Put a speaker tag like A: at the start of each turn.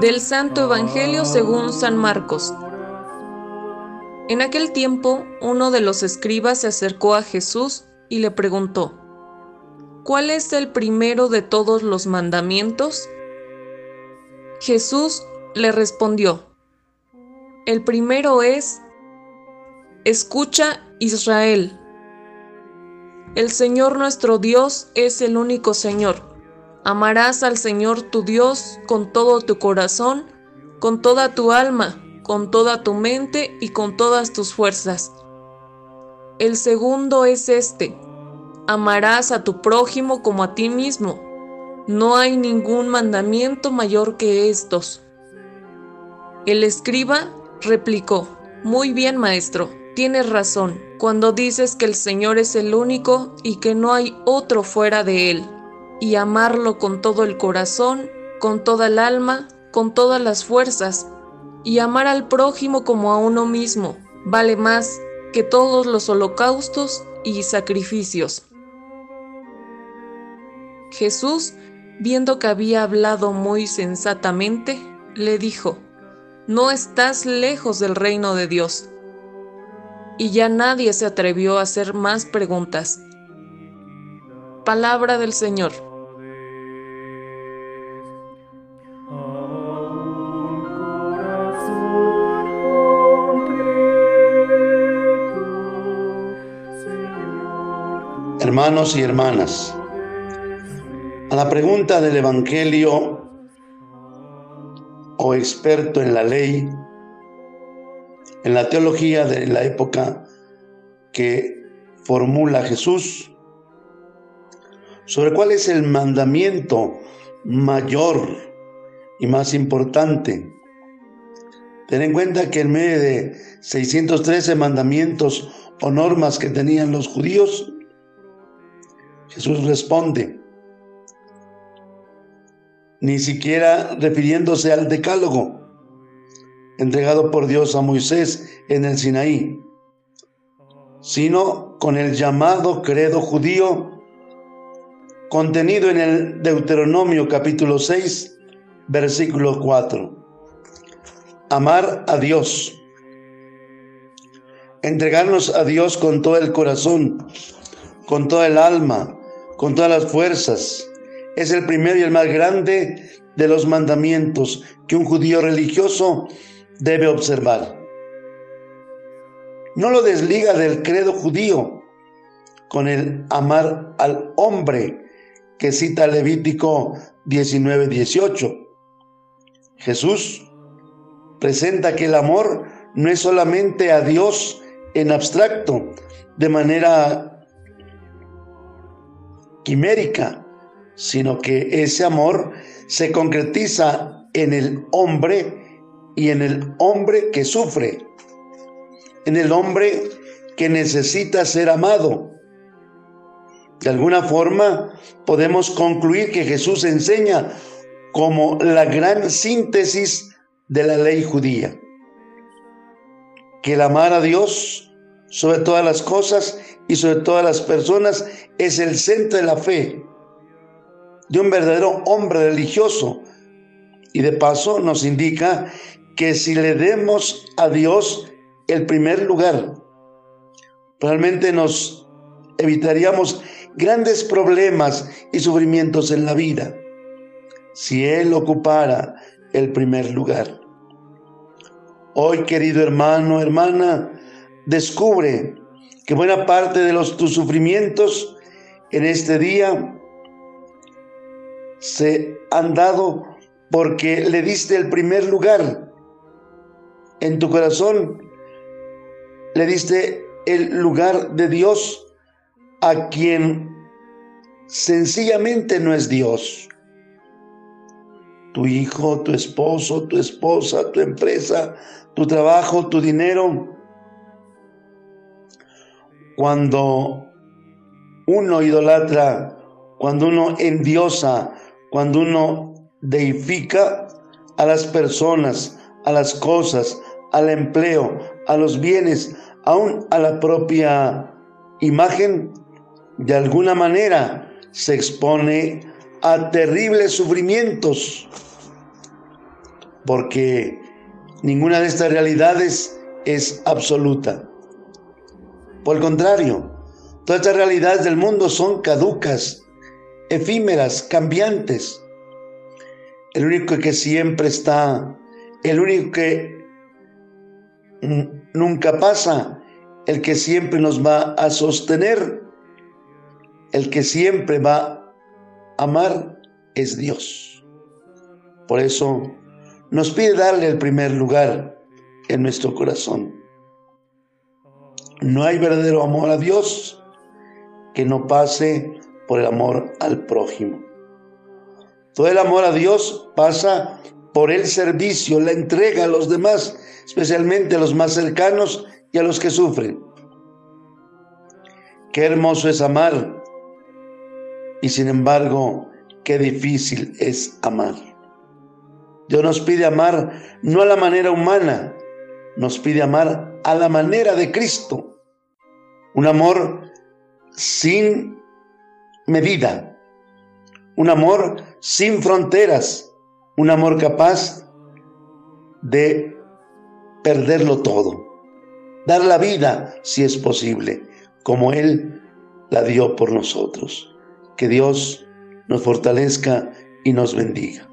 A: Del Santo Evangelio según San Marcos. En aquel tiempo, uno de los escribas se acercó a Jesús y le preguntó, ¿cuál es el primero de todos los mandamientos? Jesús le respondió, el primero es, escucha Israel, el Señor nuestro Dios es el único Señor. Amarás al Señor tu Dios con todo tu corazón, con toda tu alma, con toda tu mente y con todas tus fuerzas. El segundo es este, amarás a tu prójimo como a ti mismo. No hay ningún mandamiento mayor que estos. El escriba replicó, Muy bien, maestro, tienes razón cuando dices que el Señor es el único y que no hay otro fuera de él y amarlo con todo el corazón, con toda el alma, con todas las fuerzas, y amar al prójimo como a uno mismo vale más que todos los holocaustos y sacrificios. Jesús, viendo que había hablado muy sensatamente, le dijo, No estás lejos del reino de Dios. Y ya nadie se atrevió a hacer más preguntas. Palabra del Señor.
B: Hermanos y hermanas, a la pregunta del Evangelio o experto en la ley, en la teología de la época que formula Jesús, sobre cuál es el mandamiento mayor y más importante. Ten en cuenta que en medio de 613 mandamientos o normas que tenían los judíos, Jesús responde, ni siquiera refiriéndose al decálogo entregado por Dios a Moisés en el Sinaí, sino con el llamado credo judío contenido en el Deuteronomio capítulo 6, versículo 4. Amar a Dios. Entregarnos a Dios con todo el corazón, con toda el alma, con todas las fuerzas. Es el primero y el más grande de los mandamientos que un judío religioso debe observar. No lo desliga del credo judío con el amar al hombre que cita Levítico 19, 18. Jesús presenta que el amor no es solamente a Dios en abstracto, de manera quimérica, sino que ese amor se concretiza en el hombre y en el hombre que sufre, en el hombre que necesita ser amado, de alguna forma podemos concluir que Jesús enseña como la gran síntesis de la ley judía. Que el amar a Dios sobre todas las cosas y sobre todas las personas es el centro de la fe de un verdadero hombre religioso. Y de paso nos indica que si le demos a Dios el primer lugar, realmente nos evitaríamos grandes problemas y sufrimientos en la vida si Él ocupara el primer lugar. Hoy, querido hermano, hermana, descubre que buena parte de los, tus sufrimientos en este día se han dado porque le diste el primer lugar en tu corazón, le diste el lugar de Dios a quien sencillamente no es Dios. Tu hijo, tu esposo, tu esposa, tu empresa, tu trabajo, tu dinero. Cuando uno idolatra, cuando uno endiosa, cuando uno deifica a las personas, a las cosas, al empleo, a los bienes, aún a la propia imagen, de alguna manera se expone a terribles sufrimientos. porque ninguna de estas realidades es absoluta. Por el contrario, todas estas realidades del mundo son caducas, efímeras, cambiantes. El único que siempre está, el único que nunca pasa, el que siempre nos va a sostener, el que siempre va a amar es Dios. Por eso nos pide darle el primer lugar en nuestro corazón. No hay verdadero amor a Dios que no pase por el amor al prójimo. Todo el amor a Dios pasa por el servicio, la entrega a los demás, especialmente a los más cercanos y a los que sufren. Qué hermoso es amar y sin embargo, qué difícil es amar. Dios nos pide amar no a la manera humana, nos pide amar a la manera de Cristo. Un amor sin medida, un amor sin fronteras, un amor capaz de perderlo todo, dar la vida si es posible, como Él la dio por nosotros. Que Dios nos fortalezca y nos bendiga.